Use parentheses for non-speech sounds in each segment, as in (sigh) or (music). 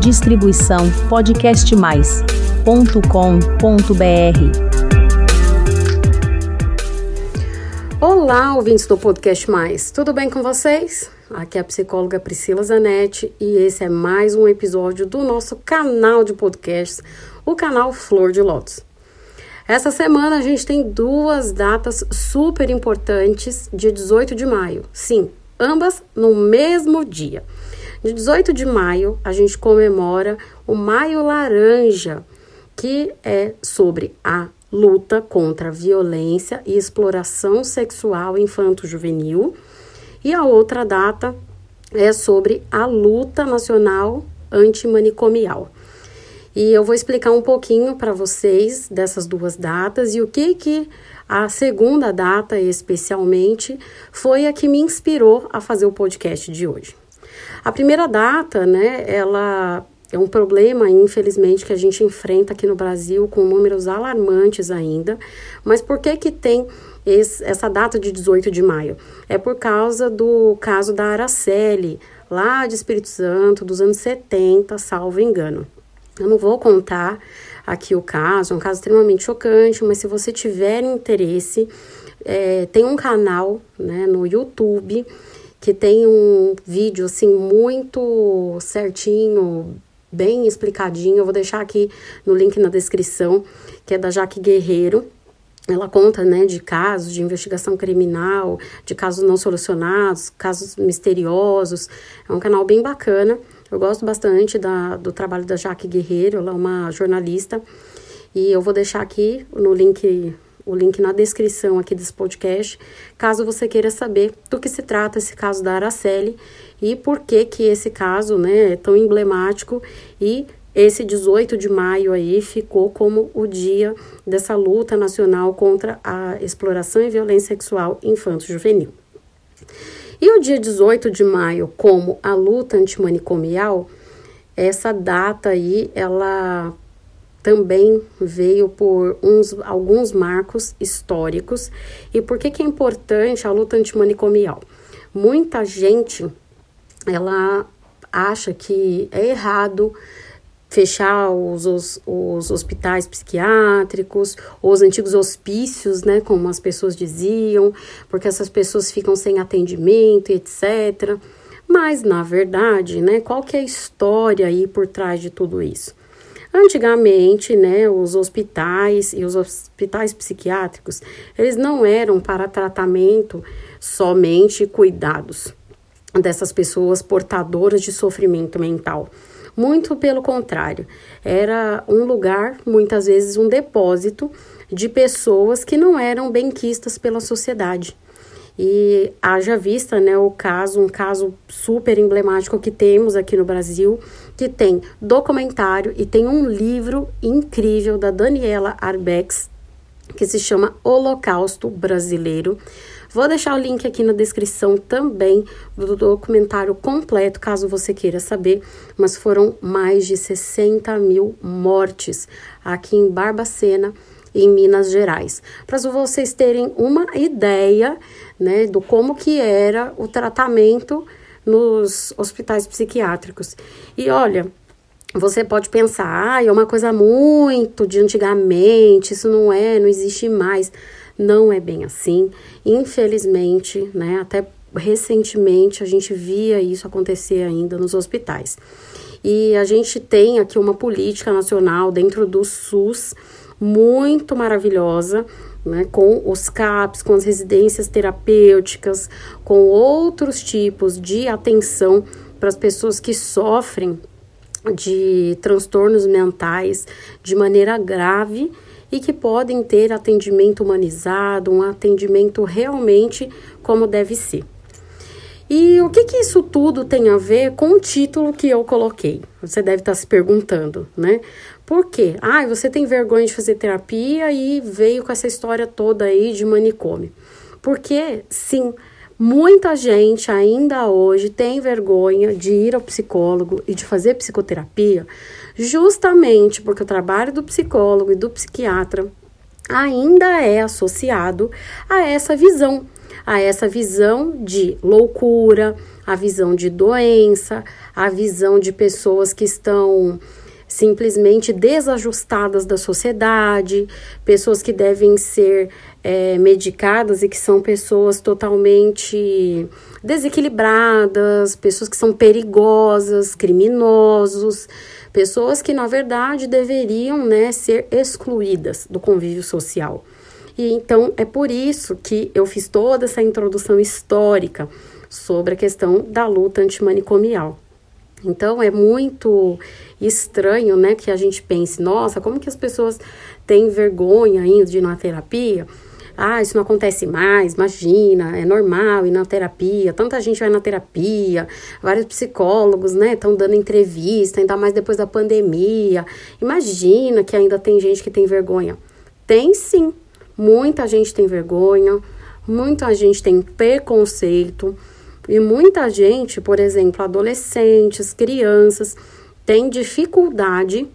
Distribuição podcastmais.com.br. Olá, ouvintes do Podcast Mais. Tudo bem com vocês? Aqui é a psicóloga Priscila Zanetti e esse é mais um episódio do nosso canal de podcasts, o canal Flor de Lótus. Essa semana a gente tem duas datas super importantes, dia 18 de maio. Sim, ambas no mesmo dia. De 18 de maio, a gente comemora o Maio Laranja, que é sobre a luta contra a violência e exploração sexual infanto-juvenil. E a outra data é sobre a luta nacional antimanicomial. E eu vou explicar um pouquinho para vocês dessas duas datas e o que que a segunda data especialmente foi a que me inspirou a fazer o podcast de hoje. A primeira data, né, ela é um problema, infelizmente, que a gente enfrenta aqui no Brasil com números alarmantes ainda. Mas por que que tem esse, essa data de 18 de maio? É por causa do caso da Araceli, lá de Espírito Santo, dos anos 70, salvo engano. Eu não vou contar aqui o caso, é um caso extremamente chocante, mas se você tiver interesse, é, tem um canal né, no YouTube que tem um vídeo assim muito certinho, bem explicadinho. Eu vou deixar aqui no link na descrição, que é da Jaque Guerreiro. Ela conta, né, de casos de investigação criminal, de casos não solucionados, casos misteriosos. É um canal bem bacana. Eu gosto bastante da, do trabalho da Jaque Guerreiro, ela é uma jornalista. E eu vou deixar aqui no link o link na descrição aqui desse podcast, caso você queira saber do que se trata esse caso da Araceli e por que que esse caso, né, é tão emblemático e esse 18 de maio aí ficou como o dia dessa luta nacional contra a exploração e violência sexual infanto-juvenil. E o dia 18 de maio, como a luta antimanicomial, essa data aí, ela também veio por uns, alguns marcos históricos. E por que, que é importante a luta antimanicomial? Muita gente ela acha que é errado fechar os, os, os, hospitais psiquiátricos, os antigos hospícios, né, como as pessoas diziam, porque essas pessoas ficam sem atendimento, etc. Mas, na verdade, né, qual que é a história aí por trás de tudo isso? Antigamente, né, os hospitais e os hospitais psiquiátricos, eles não eram para tratamento somente cuidados dessas pessoas portadoras de sofrimento mental. Muito pelo contrário, era um lugar, muitas vezes um depósito de pessoas que não eram benquistas pela sociedade. E haja vista, né, o caso, um caso super emblemático que temos aqui no Brasil, que tem documentário e tem um livro incrível da Daniela Arbex, que se chama Holocausto Brasileiro. Vou deixar o link aqui na descrição também do documentário completo, caso você queira saber. Mas foram mais de 60 mil mortes aqui em Barbacena, em Minas Gerais. Para vocês terem uma ideia né, do como que era o tratamento nos hospitais psiquiátricos. E olha, você pode pensar, ah, é uma coisa muito de antigamente, isso não é, não existe mais. Não é bem assim. Infelizmente, né, até recentemente a gente via isso acontecer ainda nos hospitais. E a gente tem aqui uma política nacional dentro do SUS muito maravilhosa, né, com os CAPs, com as residências terapêuticas, com outros tipos de atenção para as pessoas que sofrem de transtornos mentais de maneira grave e que podem ter atendimento humanizado, um atendimento realmente como deve ser. E o que, que isso tudo tem a ver com o título que eu coloquei? Você deve estar se perguntando, né? Por quê? Ah, você tem vergonha de fazer terapia e veio com essa história toda aí de manicômio. Porque, sim, muita gente ainda hoje tem vergonha de ir ao psicólogo e de fazer psicoterapia, justamente porque o trabalho do psicólogo e do psiquiatra ainda é associado a essa visão a essa visão de loucura, a visão de doença, a visão de pessoas que estão simplesmente desajustadas da sociedade, pessoas que devem ser é, medicadas e que são pessoas totalmente desequilibradas, pessoas que são perigosas, criminosos, pessoas que na verdade deveriam né, ser excluídas do convívio social. E então é por isso que eu fiz toda essa introdução histórica sobre a questão da luta antimanicomial. Então é muito estranho, né, que a gente pense, nossa, como que as pessoas têm vergonha ainda de ir na terapia? Ah, isso não acontece mais, imagina, é normal ir na terapia, tanta gente vai na terapia, vários psicólogos, né, estão dando entrevista, ainda mais depois da pandemia. Imagina que ainda tem gente que tem vergonha. Tem sim, muita gente tem vergonha, muita gente tem preconceito. E muita gente, por exemplo, adolescentes, crianças, tem dificuldade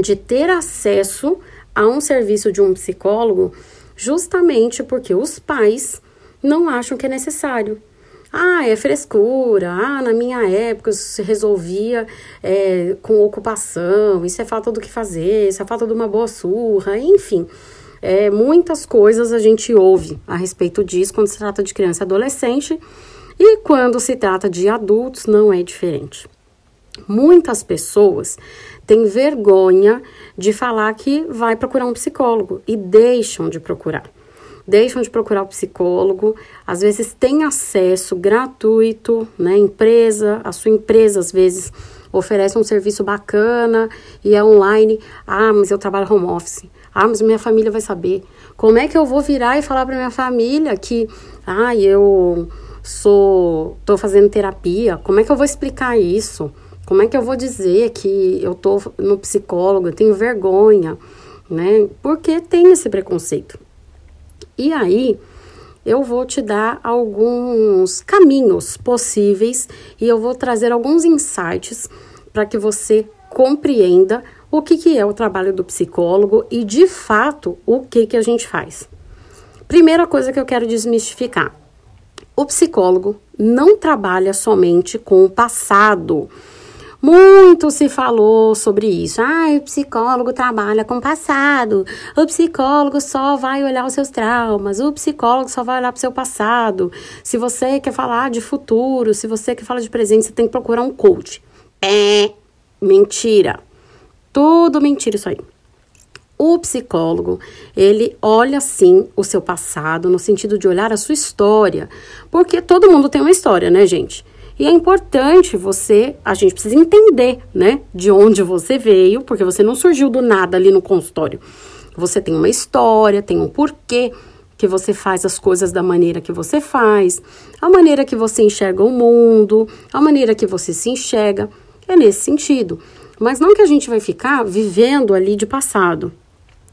de ter acesso a um serviço de um psicólogo justamente porque os pais não acham que é necessário. Ah, é frescura. Ah, na minha época se resolvia é, com ocupação. Isso é falta do que fazer. Isso é falta de uma boa surra. Enfim, é, muitas coisas a gente ouve a respeito disso quando se trata de criança e adolescente. E quando se trata de adultos, não é diferente. Muitas pessoas têm vergonha de falar que vai procurar um psicólogo e deixam de procurar. Deixam de procurar o psicólogo, às vezes tem acesso gratuito, né? Empresa, a sua empresa às vezes oferece um serviço bacana e é online. Ah, mas eu trabalho home office. Ah, mas minha família vai saber. Como é que eu vou virar e falar para minha família que, ah, eu sou, tô fazendo terapia? Como é que eu vou explicar isso? Como é que eu vou dizer que eu tô no psicólogo, eu tenho vergonha, né? Porque tem esse preconceito. E aí, eu vou te dar alguns caminhos possíveis e eu vou trazer alguns insights para que você compreenda o que, que é o trabalho do psicólogo e, de fato, o que, que a gente faz. Primeira coisa que eu quero desmistificar: o psicólogo não trabalha somente com o passado muito se falou sobre isso. Ah, o psicólogo trabalha com o passado. O psicólogo só vai olhar os seus traumas. O psicólogo só vai olhar para o seu passado. Se você quer falar de futuro, se você quer falar de presente, você tem que procurar um coach. É mentira. Tudo mentira isso aí. O psicólogo, ele olha sim o seu passado, no sentido de olhar a sua história, porque todo mundo tem uma história, né, gente? E é importante você, a gente precisa entender, né, de onde você veio, porque você não surgiu do nada ali no consultório. Você tem uma história, tem um porquê que você faz as coisas da maneira que você faz, a maneira que você enxerga o mundo, a maneira que você se enxerga. É nesse sentido. Mas não que a gente vai ficar vivendo ali de passado.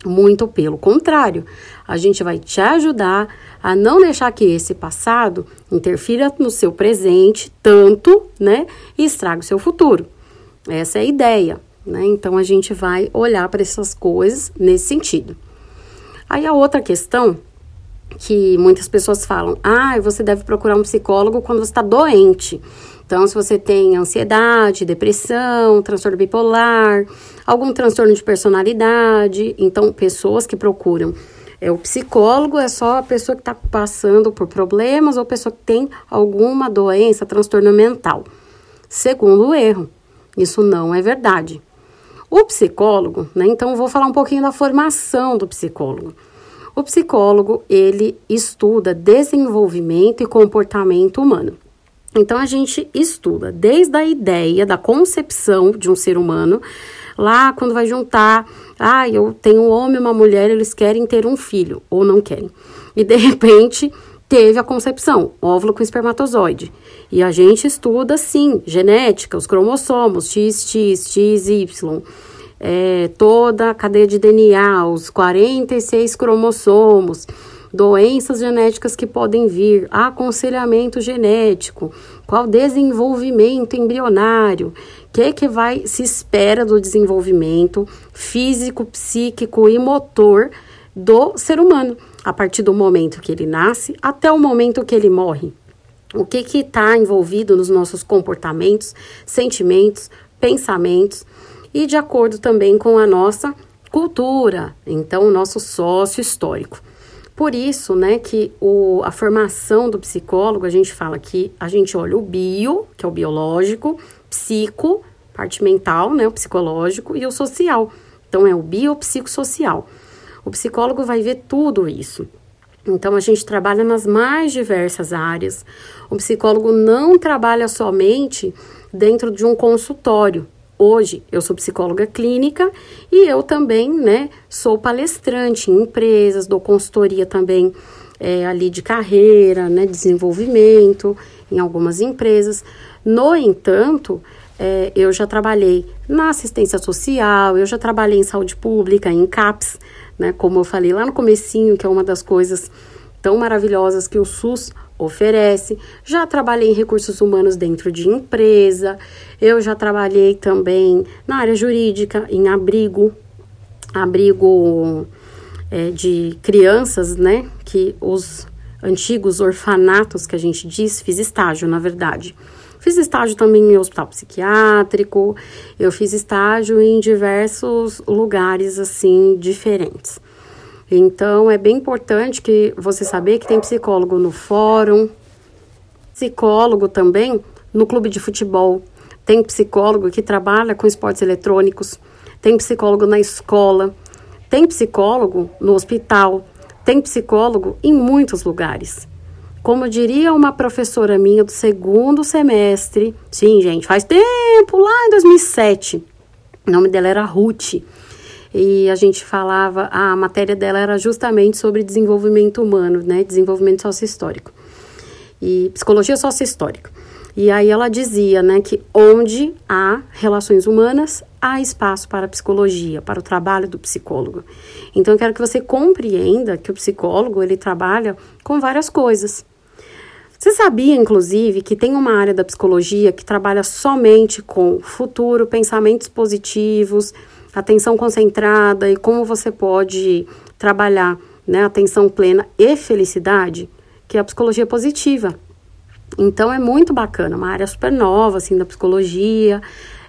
Muito pelo contrário, a gente vai te ajudar a não deixar que esse passado interfira no seu presente tanto, né, e estrague o seu futuro. Essa é a ideia, né? Então a gente vai olhar para essas coisas nesse sentido. Aí a outra questão que muitas pessoas falam: ah, você deve procurar um psicólogo quando você está doente. Então, se você tem ansiedade, depressão, transtorno bipolar, algum transtorno de personalidade, então pessoas que procuram é, o psicólogo é só a pessoa que está passando por problemas ou pessoa que tem alguma doença, transtorno mental. Segundo o erro, isso não é verdade. O psicólogo, né? Então vou falar um pouquinho da formação do psicólogo. O psicólogo, ele estuda desenvolvimento e comportamento humano. Então a gente estuda desde a ideia da concepção de um ser humano Lá, quando vai juntar, ah, eu tenho um homem e uma mulher, eles querem ter um filho, ou não querem. E de repente teve a concepção, óvulo com espermatozoide. E a gente estuda, sim, genética, os cromossomos, XX, XY, é, toda a cadeia de DNA, os 46 cromossomos, doenças genéticas que podem vir, aconselhamento genético, qual desenvolvimento embrionário que que vai se espera do desenvolvimento físico, psíquico e motor do ser humano, a partir do momento que ele nasce até o momento que ele morre. O que está envolvido nos nossos comportamentos, sentimentos, pensamentos e de acordo também com a nossa cultura, então o nosso sócio histórico. Por isso, né, que o, a formação do psicólogo, a gente fala que a gente olha o bio, que é o biológico, psico, parte mental, né, o psicológico, e o social. Então, é o biopsicossocial. O psicólogo vai ver tudo isso. Então, a gente trabalha nas mais diversas áreas. O psicólogo não trabalha somente dentro de um consultório. Hoje, eu sou psicóloga clínica e eu também, né, sou palestrante em empresas, dou consultoria também é, ali de carreira, né, desenvolvimento em algumas empresas. No entanto, é, eu já trabalhei na assistência social, eu já trabalhei em saúde pública, em CAPS, né? Como eu falei lá no comecinho, que é uma das coisas tão maravilhosas que o SUS oferece. Já trabalhei em recursos humanos dentro de empresa. Eu já trabalhei também na área jurídica, em abrigo, abrigo é, de crianças, né? Que os antigos orfanatos que a gente diz, fiz estágio, na verdade. Fiz estágio também em hospital psiquiátrico, eu fiz estágio em diversos lugares assim diferentes. Então é bem importante que você saber que tem psicólogo no fórum, psicólogo também no clube de futebol, tem psicólogo que trabalha com esportes eletrônicos, tem psicólogo na escola, tem psicólogo no hospital, tem psicólogo em muitos lugares. Como diria uma professora minha do segundo semestre, sim, gente, faz tempo, lá em 2007. O nome dela era Ruth. E a gente falava, a matéria dela era justamente sobre desenvolvimento humano, né? Desenvolvimento sociohistórico. E psicologia sociohistórica. E aí ela dizia, né, que onde há relações humanas, há espaço para a psicologia, para o trabalho do psicólogo. Então eu quero que você compreenda que o psicólogo, ele trabalha com várias coisas. Você sabia, inclusive, que tem uma área da psicologia que trabalha somente com futuro, pensamentos positivos, atenção concentrada e como você pode trabalhar né, atenção plena e felicidade, que é a psicologia positiva. Então é muito bacana, uma área super nova assim da psicologia,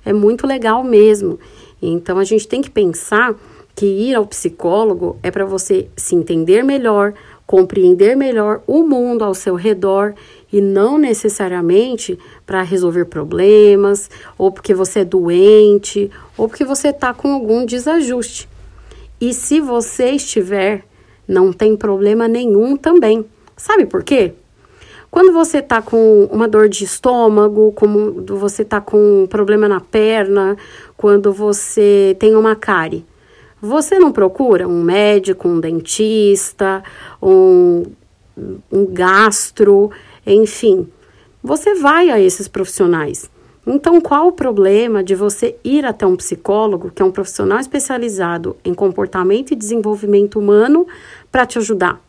é muito legal mesmo. Então a gente tem que pensar que ir ao psicólogo é para você se entender melhor, compreender melhor o mundo ao seu redor e não necessariamente para resolver problemas, ou porque você é doente, ou porque você está com algum desajuste. E se você estiver, não tem problema nenhum também. Sabe por quê? Quando você está com uma dor de estômago, quando você está com um problema na perna, quando você tem uma cárie, você não procura um médico, um dentista, um, um gastro, enfim. Você vai a esses profissionais. Então, qual o problema de você ir até um psicólogo, que é um profissional especializado em comportamento e desenvolvimento humano, para te ajudar?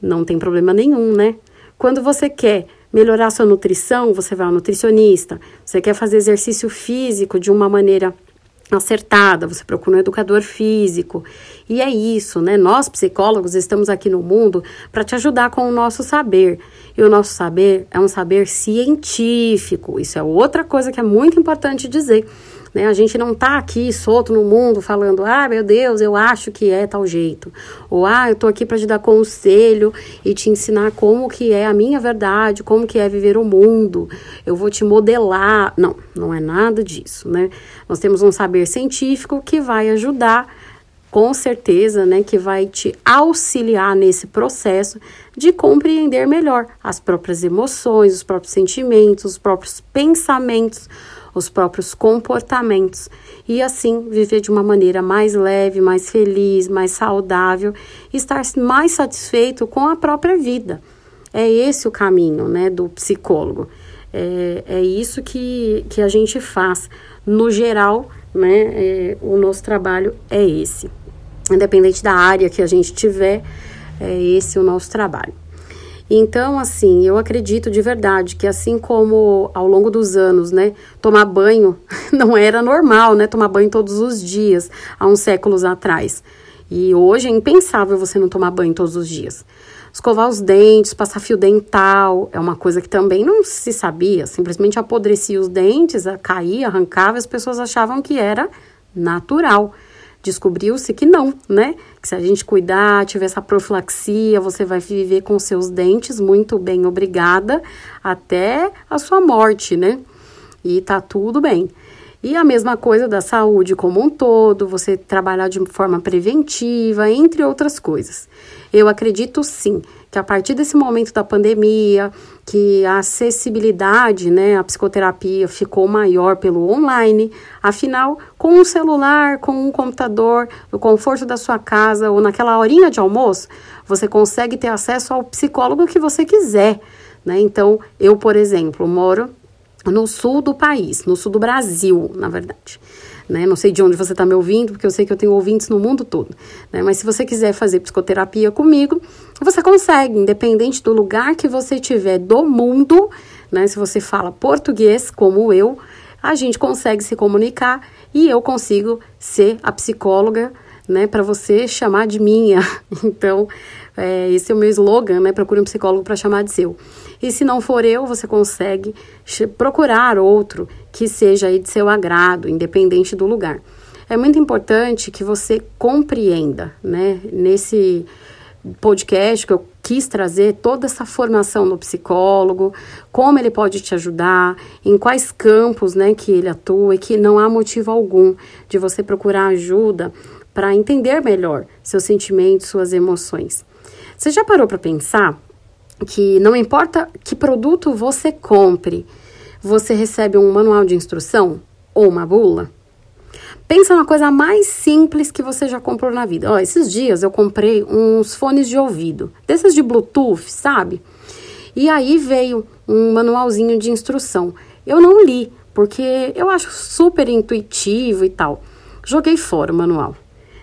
Não tem problema nenhum, né? Quando você quer melhorar sua nutrição, você vai ao nutricionista. Você quer fazer exercício físico de uma maneira acertada, você procura um educador físico. E é isso, né? Nós psicólogos estamos aqui no mundo para te ajudar com o nosso saber. E o nosso saber é um saber científico. Isso é outra coisa que é muito importante dizer. Né? A gente não está aqui solto no mundo falando, ah, meu Deus, eu acho que é tal jeito. Ou, ah, eu estou aqui para te dar conselho e te ensinar como que é a minha verdade, como que é viver o mundo. Eu vou te modelar. Não, não é nada disso, né? Nós temos um saber científico que vai ajudar com certeza, né, que vai te auxiliar nesse processo de compreender melhor as próprias emoções, os próprios sentimentos, os próprios pensamentos, os próprios comportamentos e assim viver de uma maneira mais leve, mais feliz, mais saudável, estar mais satisfeito com a própria vida. É esse o caminho, né, do psicólogo. É, é isso que, que a gente faz. No geral, né, é, o nosso trabalho é esse. Independente da área que a gente tiver, é esse o nosso trabalho. Então, assim, eu acredito de verdade que assim como ao longo dos anos, né, tomar banho (laughs) não era normal, né, tomar banho todos os dias, há uns séculos atrás. E hoje é impensável você não tomar banho todos os dias. Escovar os dentes, passar fio dental, é uma coisa que também não se sabia. Simplesmente apodrecia os dentes, caía, arrancava, as pessoas achavam que era natural. Descobriu-se que não, né? Que se a gente cuidar, tiver essa profilaxia, você vai viver com seus dentes muito bem, obrigada, até a sua morte, né? E tá tudo bem. E a mesma coisa da saúde como um todo, você trabalhar de forma preventiva, entre outras coisas. Eu acredito sim que a partir desse momento da pandemia, que a acessibilidade, né, a psicoterapia ficou maior pelo online, afinal, com um celular, com um computador, no conforto da sua casa ou naquela horinha de almoço, você consegue ter acesso ao psicólogo que você quiser, né? Então, eu, por exemplo, moro no sul do país, no sul do Brasil, na verdade. Né? Não sei de onde você está me ouvindo, porque eu sei que eu tenho ouvintes no mundo todo. Né? Mas se você quiser fazer psicoterapia comigo, você consegue, independente do lugar que você tiver do mundo. Né? Se você fala português, como eu, a gente consegue se comunicar e eu consigo ser a psicóloga né, para você chamar de minha. (laughs) Então, é, esse é o meu slogan, né? Procure um psicólogo para chamar de seu. E se não for eu, você consegue procurar outro que seja aí de seu agrado, independente do lugar. É muito importante que você compreenda, né? Nesse podcast que eu quis trazer toda essa formação do psicólogo, como ele pode te ajudar, em quais campos, né, que ele atua e que não há motivo algum de você procurar ajuda para entender melhor seus sentimentos, suas emoções. Você já parou para pensar que não importa que produto você compre, você recebe um manual de instrução ou uma bula? Pensa na coisa mais simples que você já comprou na vida. Ó, esses dias eu comprei uns fones de ouvido, desses de Bluetooth, sabe? E aí veio um manualzinho de instrução. Eu não li, porque eu acho super intuitivo e tal. Joguei fora o manual.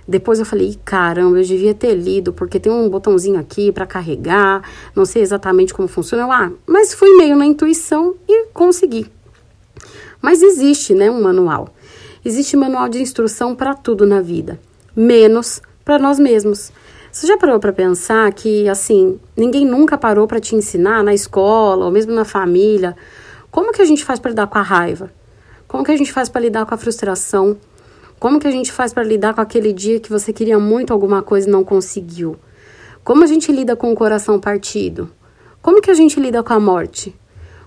Depois eu falei, caramba, eu devia ter lido, porque tem um botãozinho aqui para carregar, não sei exatamente como funciona. Eu, ah, mas fui meio na intuição e consegui. Mas existe, né, um manual. Existe manual de instrução para tudo na vida, menos para nós mesmos. Você já parou para pensar que, assim, ninguém nunca parou para te ensinar na escola ou mesmo na família como que a gente faz para lidar com a raiva? Como que a gente faz para lidar com a frustração? Como que a gente faz para lidar com aquele dia que você queria muito alguma coisa e não conseguiu? Como a gente lida com o coração partido? Como que a gente lida com a morte?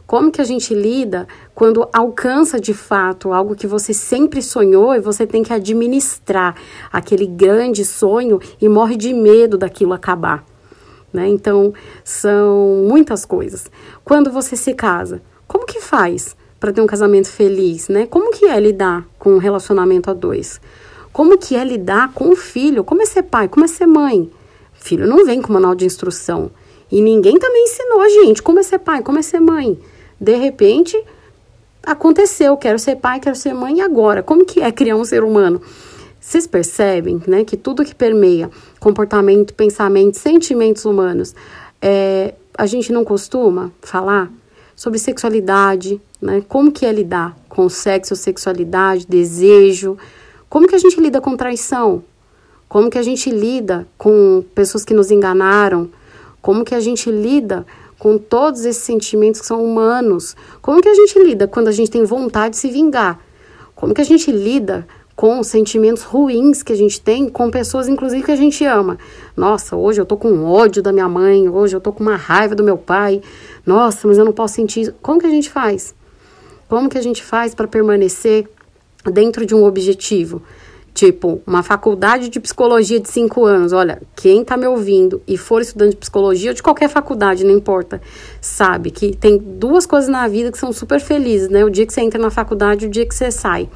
Como que a gente lida quando alcança de fato algo que você sempre sonhou e você tem que administrar aquele grande sonho e morre de medo daquilo acabar? Né? Então, são muitas coisas. Quando você se casa, como que faz? para ter um casamento feliz, né? Como que é lidar com um relacionamento a dois? Como que é lidar com o filho? Como é ser pai? Como é ser mãe? Filho não vem com manual de instrução. E ninguém também ensinou a gente como é ser pai, como é ser mãe. De repente, aconteceu, quero ser pai, quero ser mãe, e agora? Como que é criar um ser humano? Vocês percebem, né, que tudo que permeia comportamento, pensamento, sentimentos humanos, é, a gente não costuma falar sobre sexualidade, né? Como que é lidar com sexo, sexualidade, desejo? Como que a gente lida com traição? Como que a gente lida com pessoas que nos enganaram? Como que a gente lida com todos esses sentimentos que são humanos? Como que a gente lida quando a gente tem vontade de se vingar? Como que a gente lida com sentimentos ruins que a gente tem com pessoas, inclusive, que a gente ama. Nossa, hoje eu tô com ódio da minha mãe, hoje eu tô com uma raiva do meu pai. Nossa, mas eu não posso sentir isso. Como que a gente faz? Como que a gente faz para permanecer dentro de um objetivo? Tipo, uma faculdade de psicologia de cinco anos. Olha, quem está me ouvindo e for estudante de psicologia ou de qualquer faculdade, não importa, sabe que tem duas coisas na vida que são super felizes, né? O dia que você entra na faculdade e o dia que você sai.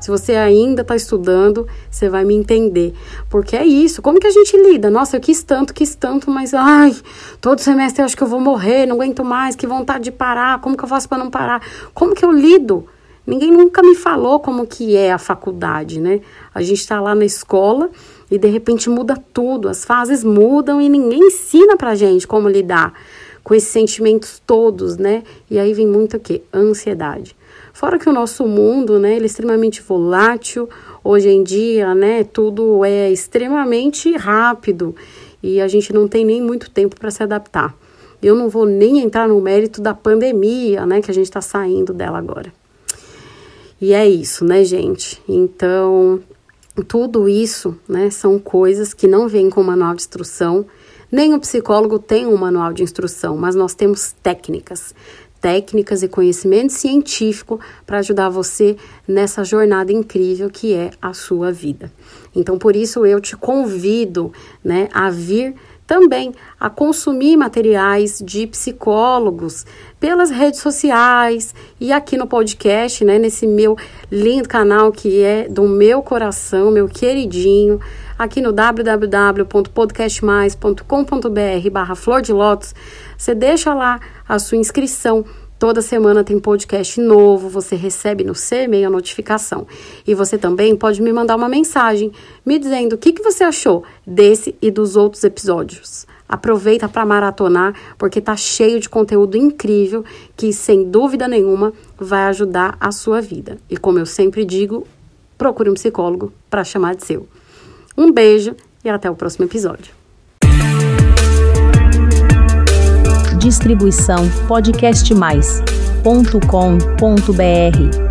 Se você ainda está estudando, você vai me entender. Porque é isso. Como que a gente lida? Nossa, eu quis tanto, quis tanto, mas ai, todo semestre eu acho que eu vou morrer, não aguento mais, que vontade de parar. Como que eu faço para não parar? Como que eu lido? Ninguém nunca me falou como que é a faculdade, né? A gente está lá na escola e de repente muda tudo, as fases mudam e ninguém ensina pra gente como lidar com esses sentimentos todos, né? E aí vem muito o quê? Ansiedade. Fora que o nosso mundo, né, ele é extremamente volátil. Hoje em dia, né, tudo é extremamente rápido e a gente não tem nem muito tempo para se adaptar. Eu não vou nem entrar no mérito da pandemia, né, que a gente está saindo dela agora. E é isso, né, gente? Então, tudo isso, né, são coisas que não vêm com manual de instrução. Nem o psicólogo tem um manual de instrução, mas nós temos técnicas, técnicas e conhecimento científico para ajudar você nessa jornada incrível que é a sua vida. Então, por isso eu te convido, né, a vir também a consumir materiais de psicólogos pelas redes sociais e aqui no podcast, né, nesse meu lindo canal que é do meu coração, meu queridinho, aqui no www.podcastmais.com.br barra flor de lótus, você deixa lá a sua inscrição Toda semana tem podcast novo, você recebe no seu e-mail a notificação. E você também pode me mandar uma mensagem me dizendo o que, que você achou desse e dos outros episódios. Aproveita para maratonar, porque tá cheio de conteúdo incrível que, sem dúvida nenhuma, vai ajudar a sua vida. E como eu sempre digo, procure um psicólogo para chamar de seu. Um beijo e até o próximo episódio. Distribuição podcastmais.com.br